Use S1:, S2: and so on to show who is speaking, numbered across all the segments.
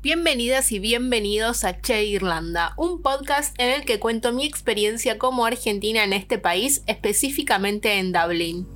S1: Bienvenidas y bienvenidos a Che Irlanda, un podcast en el que cuento mi experiencia como argentina en este país, específicamente en Dublín.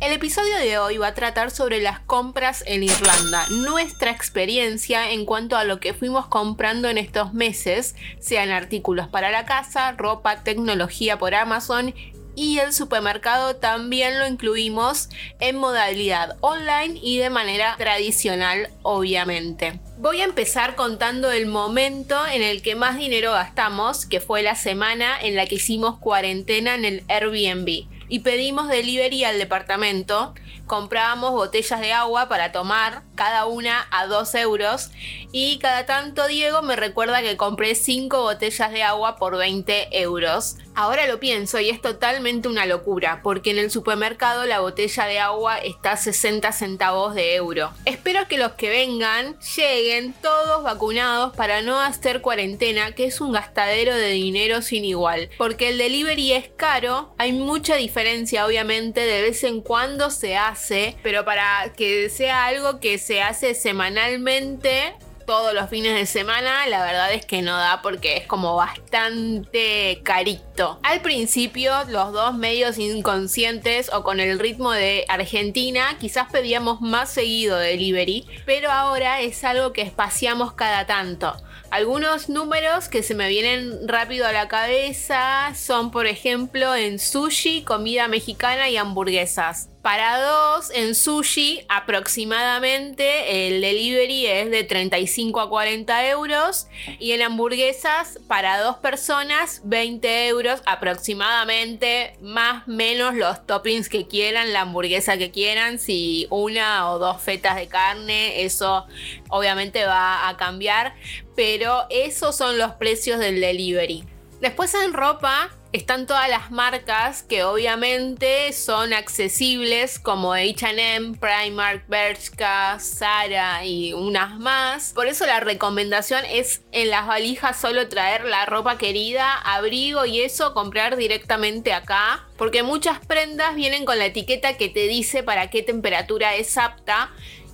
S1: El episodio de hoy va a tratar sobre las compras en Irlanda, nuestra experiencia en cuanto a lo que fuimos comprando en estos meses, sean artículos para la casa, ropa, tecnología por Amazon y el supermercado también lo incluimos en modalidad online y de manera tradicional obviamente. Voy a empezar contando el momento en el que más dinero gastamos, que fue la semana en la que hicimos cuarentena en el Airbnb y pedimos delivery al departamento. Comprábamos botellas de agua para tomar, cada una a 2 euros. Y cada tanto Diego me recuerda que compré 5 botellas de agua por 20 euros. Ahora lo pienso y es totalmente una locura, porque en el supermercado la botella de agua está a 60 centavos de euro. Espero que los que vengan lleguen todos vacunados para no hacer cuarentena, que es un gastadero de dinero sin igual. Porque el delivery es caro, hay mucha diferencia obviamente, de vez en cuando se hace, pero para que sea algo que se hace semanalmente, todos los fines de semana, la verdad es que no da porque es como bastante carito. Al principio, los dos medios inconscientes o con el ritmo de Argentina, quizás pedíamos más seguido delivery, pero ahora es algo que espaciamos cada tanto. Algunos números que se me vienen rápido a la cabeza son, por ejemplo, en sushi, comida mexicana y hamburguesas. Para dos, en sushi aproximadamente el delivery es de 35 a 40 euros. Y en hamburguesas para dos personas 20 euros aproximadamente, más menos los toppings que quieran, la hamburguesa que quieran, si una o dos fetas de carne, eso obviamente va a cambiar, pero esos son los precios del delivery. Después en ropa están todas las marcas que obviamente son accesibles como HM, Primark, Bershka, Zara y unas más. Por eso la recomendación es en las valijas solo traer la ropa querida, abrigo y eso comprar directamente acá. Porque muchas prendas vienen con la etiqueta que te dice para qué temperatura es apta.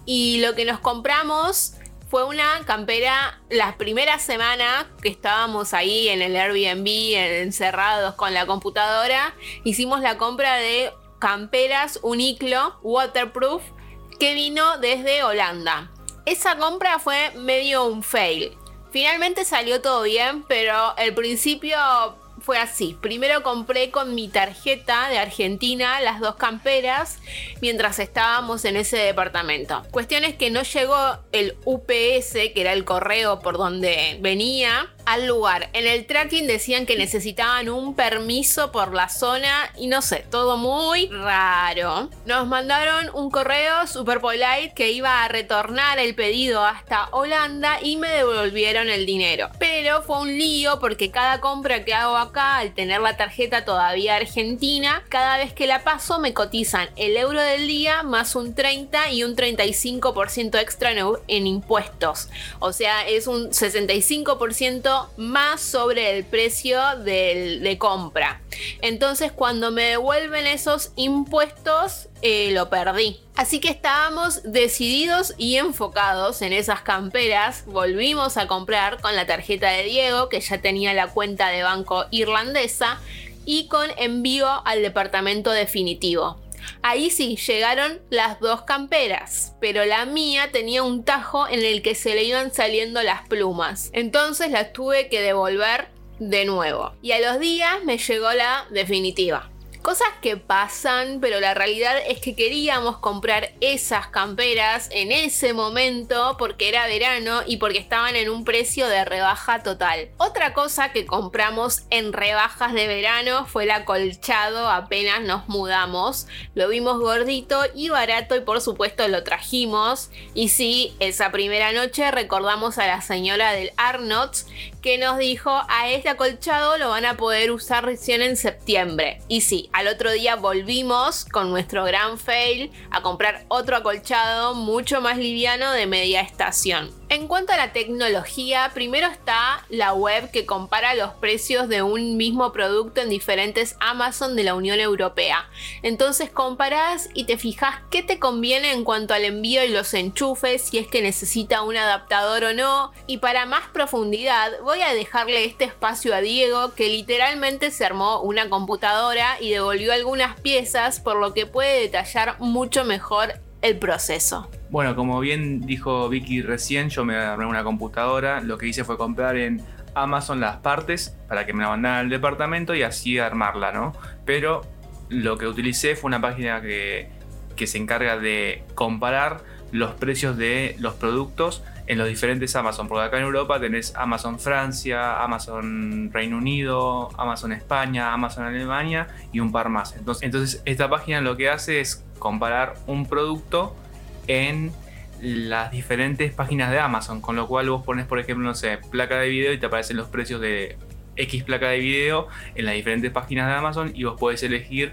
S1: Y lo que nos compramos fue una campera la primera semana que estábamos ahí en el Airbnb encerrados con la computadora. Hicimos la compra de camperas Uniclo waterproof que vino desde Holanda. Esa compra fue medio un fail. Finalmente salió todo bien, pero el principio fue así. Primero compré con mi tarjeta de Argentina las dos camperas mientras estábamos en ese departamento. Cuestión es que no llegó el UPS, que era el correo por donde venía, al lugar. En el tracking decían que necesitaban un permiso por la zona y no sé, todo muy raro. Nos mandaron un correo super polite que iba a retornar el pedido hasta Holanda y me devolvieron el dinero. Pero fue un lío porque cada compra que hago acá, al tener la tarjeta todavía argentina, cada vez que la paso me cotizan el euro del día más un 30 y un 35% extra en impuestos. O sea, es un 65% más sobre el precio de compra. Entonces cuando me devuelven esos impuestos, eh, lo perdí. Así que estábamos decididos y enfocados en esas camperas. Volvimos a comprar con la tarjeta de Diego, que ya tenía la cuenta de banco irlandesa, y con envío al departamento definitivo. Ahí sí, llegaron las dos camperas, pero la mía tenía un tajo en el que se le iban saliendo las plumas. Entonces las tuve que devolver de nuevo. Y a los días me llegó la definitiva. Cosas que pasan, pero la realidad es que queríamos comprar esas camperas en ese momento porque era verano y porque estaban en un precio de rebaja total. Otra cosa que compramos en rebajas de verano fue el acolchado apenas nos mudamos. Lo vimos gordito y barato y por supuesto lo trajimos. Y sí, esa primera noche recordamos a la señora del Arnott's que nos dijo a este acolchado lo van a poder usar recién en septiembre. Y sí, al otro día volvimos con nuestro gran fail a comprar otro acolchado mucho más liviano de media estación. En cuanto a la tecnología, primero está la web que compara los precios de un mismo producto en diferentes Amazon de la Unión Europea. Entonces comparás y te fijas qué te conviene en cuanto al envío y los enchufes, si es que necesita un adaptador o no. Y para más profundidad, voy a dejarle este espacio a Diego, que literalmente se armó una computadora y devolvió algunas piezas, por lo que puede detallar mucho mejor el proceso.
S2: Bueno, como bien dijo Vicky recién, yo me armé una computadora. Lo que hice fue comprar en Amazon las partes para que me la mandaran al departamento y así armarla, ¿no? Pero lo que utilicé fue una página que, que se encarga de comparar los precios de los productos en los diferentes Amazon, porque acá en Europa tenés Amazon Francia, Amazon Reino Unido, Amazon España, Amazon Alemania y un par más. Entonces, entonces esta página lo que hace es comparar un producto en las diferentes páginas de Amazon, con lo cual vos pones, por ejemplo, no sé, placa de video y te aparecen los precios de X placa de video en las diferentes páginas de Amazon y vos podés elegir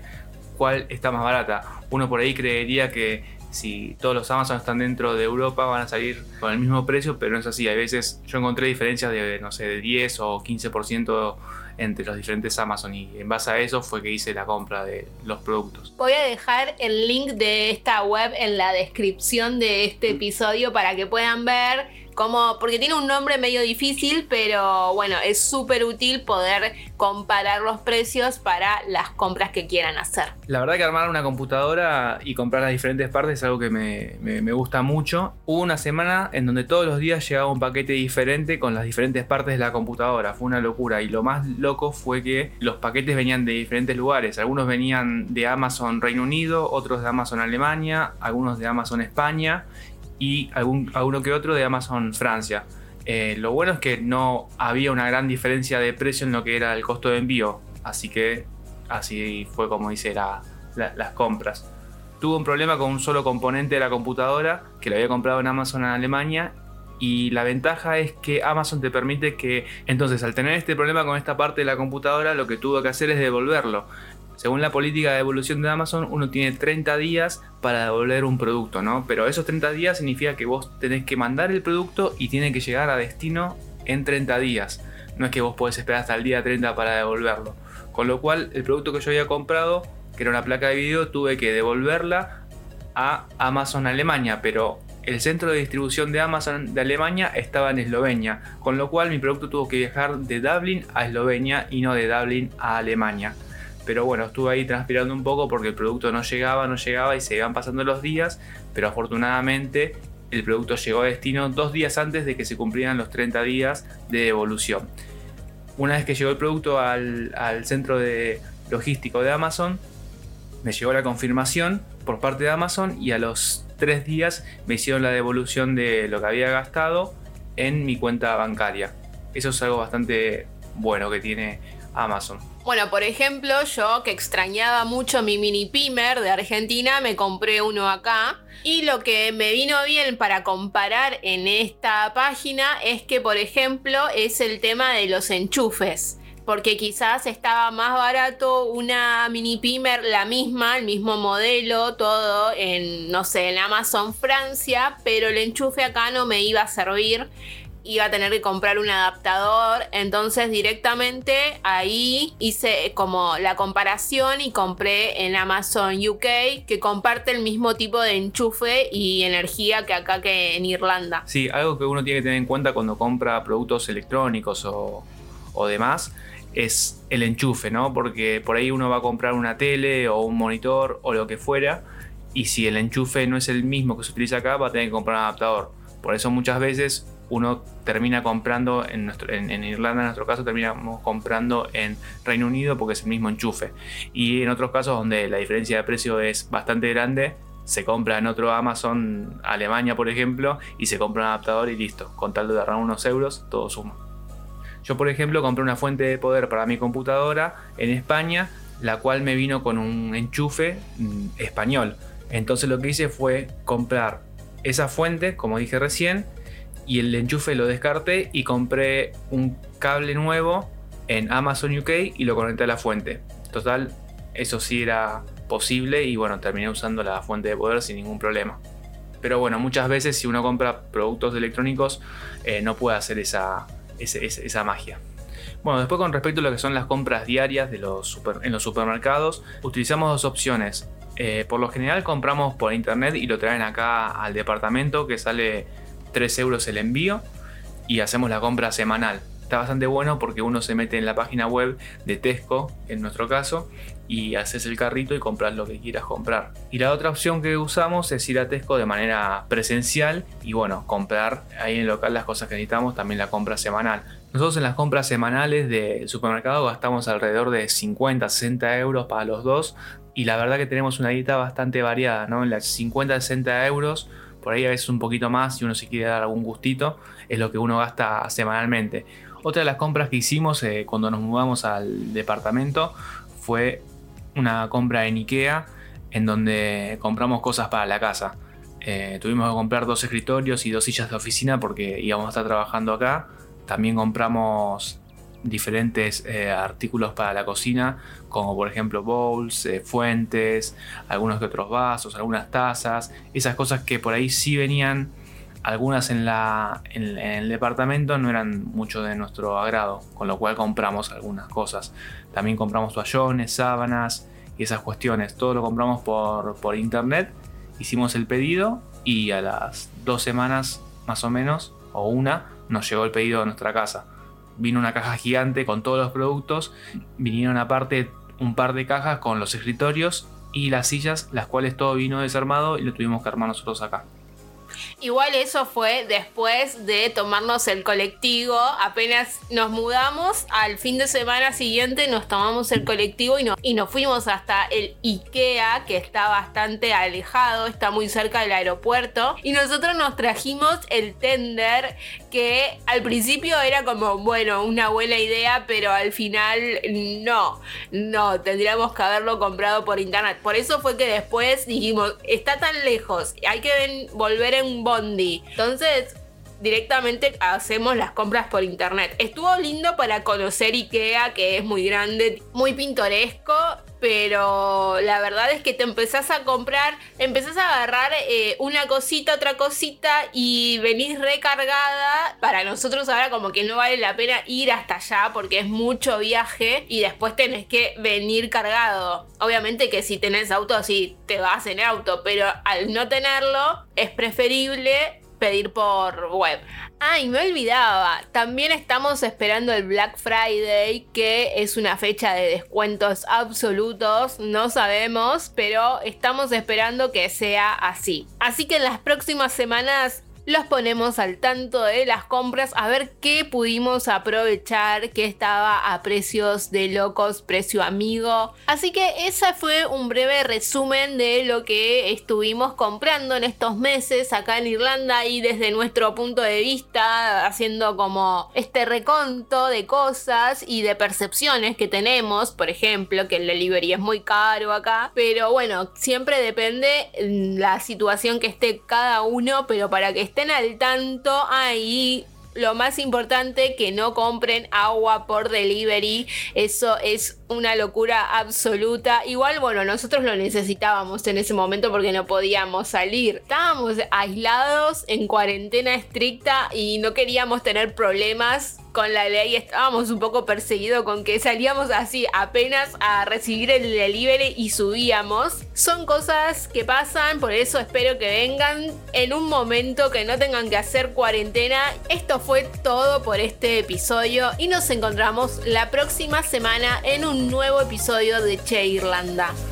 S2: cuál está más barata. Uno por ahí creería que si todos los Amazon están dentro de Europa van a salir con el mismo precio, pero no es así. A veces yo encontré diferencias de, no sé, de 10 o 15% entre los diferentes Amazon y en base a eso fue que hice la compra de los productos.
S1: Voy a dejar el link de esta web en la descripción de este episodio para que puedan ver como, porque tiene un nombre medio difícil, pero bueno, es súper útil poder comparar los precios para las compras que quieran hacer.
S2: La verdad que armar una computadora y comprar las diferentes partes es algo que me, me, gusta mucho. Hubo una semana en donde todos los días llegaba un paquete diferente con las diferentes partes de la computadora. Fue una locura. Y lo más loco fue que los paquetes venían de diferentes lugares. Algunos venían de Amazon Reino Unido, otros de Amazon Alemania, algunos de Amazon España y algún, alguno que otro de Amazon Francia. Eh, lo bueno es que no había una gran diferencia de precio en lo que era el costo de envío, así que así fue como hice las compras. Tuve un problema con un solo componente de la computadora que lo había comprado en Amazon en Alemania y la ventaja es que Amazon te permite que entonces al tener este problema con esta parte de la computadora lo que tuvo que hacer es devolverlo. Según la política de devolución de Amazon, uno tiene 30 días para devolver un producto, ¿no? Pero esos 30 días significa que vos tenés que mandar el producto y tiene que llegar a destino en 30 días. No es que vos podés esperar hasta el día 30 para devolverlo. Con lo cual, el producto que yo había comprado, que era una placa de video, tuve que devolverla a Amazon Alemania, pero el centro de distribución de Amazon de Alemania estaba en Eslovenia, con lo cual mi producto tuvo que viajar de Dublín a Eslovenia y no de Dublín a Alemania. Pero bueno, estuve ahí transpirando un poco porque el producto no llegaba, no llegaba y se iban pasando los días, pero afortunadamente el producto llegó a destino dos días antes de que se cumplieran los 30 días de devolución. Una vez que llegó el producto al, centro de logístico de Amazon, me llegó la confirmación por parte de Amazon y a los tres días me hicieron la devolución de lo que había gastado en mi cuenta bancaria. Eso es algo bastante bueno que tiene Amazon.
S1: Bueno, por ejemplo, yo que extrañaba mucho mi mini pimer de Argentina, me compré uno acá. Y lo que me vino bien para comparar en esta página es que, por ejemplo, es el tema de los enchufes. Porque quizás estaba más barato una mini pimer, la misma, el mismo modelo, todo en, no sé, en Amazon Francia, pero el enchufe acá no me iba a servir iba a tener que comprar un adaptador. Entonces directamente ahí hice como la comparación y compré en Amazon UK que comparte el mismo tipo de enchufe y energía que acá que en Irlanda.
S2: Sí, algo que uno tiene que tener en cuenta cuando compra productos electrónicos o, o demás es el enchufe, ¿no? Porque por ahí uno va a comprar una tele o un monitor o lo que fuera y si el enchufe no es el mismo que se utiliza acá va a tener que comprar un adaptador. Por eso muchas veces uno termina comprando, en, en, Irlanda en nuestro caso terminamos comprando en Reino Unido porque es el mismo enchufe. Y en otros casos donde la diferencia de precio es bastante grande, se compra en otro Amazon, Alemania por ejemplo, y se compra un adaptador y listo. Con tal de ahorrar unos euros, todo suma. Yo por ejemplo compré una fuente de poder para mi computadora en España, la cual me vino con un enchufe mm, español. Entonces lo que hice fue comprar esa fuente, como dije recién, y el enchufe lo descarté y compré un cable nuevo en Amazon UK y lo conecté a la fuente. Total, eso sí era posible y bueno, terminé usando la fuente de poder sin ningún problema. Pero bueno, muchas veces si uno compra productos electrónicos eh, no puede hacer esa, esa magia. Bueno, después con respecto a lo que son las compras diarias de los en los supermercados, utilizamos dos opciones. Eh, por lo general compramos por internet y lo traen acá al departamento que sale 3 euros el envío y hacemos la compra semanal. Está bastante bueno porque uno se mete en la página web de Tesco, en nuestro caso, y haces el carrito y compras lo que quieras comprar. Y la otra opción que usamos es ir a Tesco de manera presencial y bueno, comprar ahí en el local las cosas que necesitamos, también la compra semanal. Nosotros en las compras semanales de supermercado gastamos alrededor de 50, 60 euros para los dos y la verdad que tenemos una dieta bastante variada, ¿no? En las 50, 60 euros, por ahí a veces un poquito más si uno se quiere dar algún gustito, es lo que uno gasta semanalmente. Otra de las compras que hicimos eh, cuando nos mudamos al departamento fue una compra en Ikea en donde compramos cosas para la casa. Eh, tuvimos que comprar dos escritorios y dos sillas de oficina porque íbamos a estar trabajando acá también compramos diferentes eh, artículos para la cocina, como por ejemplo bowls, eh, fuentes, algunos que otros vasos, algunas tazas, esas cosas que por ahí sí venían, algunas en, la, en, el departamento no eran mucho de nuestro agrado, con lo cual compramos algunas cosas. También compramos toallones, sábanas y esas cuestiones, todo lo compramos por, por internet, hicimos el pedido y a las dos semanas más o menos, o una, nos llegó el pedido a nuestra casa. Vino una caja gigante con todos los productos, vinieron aparte un par de cajas con los escritorios y las sillas, las cuales todo vino desarmado y lo tuvimos que armar nosotros acá.
S1: Igual eso fue después de tomarnos el colectivo. Apenas nos mudamos, al fin de semana siguiente nos tomamos el colectivo y, y nos fuimos hasta el IKEA, que está bastante alejado, está muy cerca del aeropuerto. Y nosotros nos trajimos el tender, que al principio era como, bueno, una buena idea, pero al final no, no, tendríamos que haberlo comprado por internet. Por eso fue que después dijimos, está tan lejos, hay que volver en bondi. Entonces, directamente hacemos las compras por internet. Estuvo lindo para conocer IKEA, que es muy grande, muy pintoresco, pero la verdad es que te empezás a comprar, empezás a agarrar eh, una cosita, otra cosita y venís recargada. Para nosotros ahora como que no vale la pena ir hasta allá porque es mucho viaje y después tenés que venir cargado. Obviamente que si tenés auto, sí, te vas en auto, pero al no tenerlo es preferible pedir por web. Ah, y me olvidaba, también estamos esperando el Black Friday, que es una fecha de descuentos absolutos, no sabemos, pero estamos esperando que sea así. Así que en las próximas semanas los ponemos al tanto de las compras a ver qué pudimos aprovechar, que estaba a precios de locos, precio amigo. Así que ese fue un breve resumen de lo que estuvimos comprando en estos meses acá en Irlanda y desde nuestro punto de vista haciendo como este reconto de cosas y de percepciones que tenemos, por ejemplo, que el delivery es muy caro acá, pero bueno, siempre depende la situación que esté cada uno, pero para que estén al tanto ahí lo más importante que no compren agua por delivery. Eso es una locura absoluta. Igual, bueno, nosotros lo necesitábamos en ese momento porque no podíamos salir. Estábamos aislados en cuarentena estricta y no queríamos tener problemas con la ley estábamos un poco perseguidos con que salíamos así apenas a recibir el delivery y subíamos. Son cosas que pasan, por eso espero que vengan en un momento que no tengan que hacer cuarentena. Esto fue todo por este episodio y nos encontramos la próxima semana en nuevo episodio de Che Irlanda.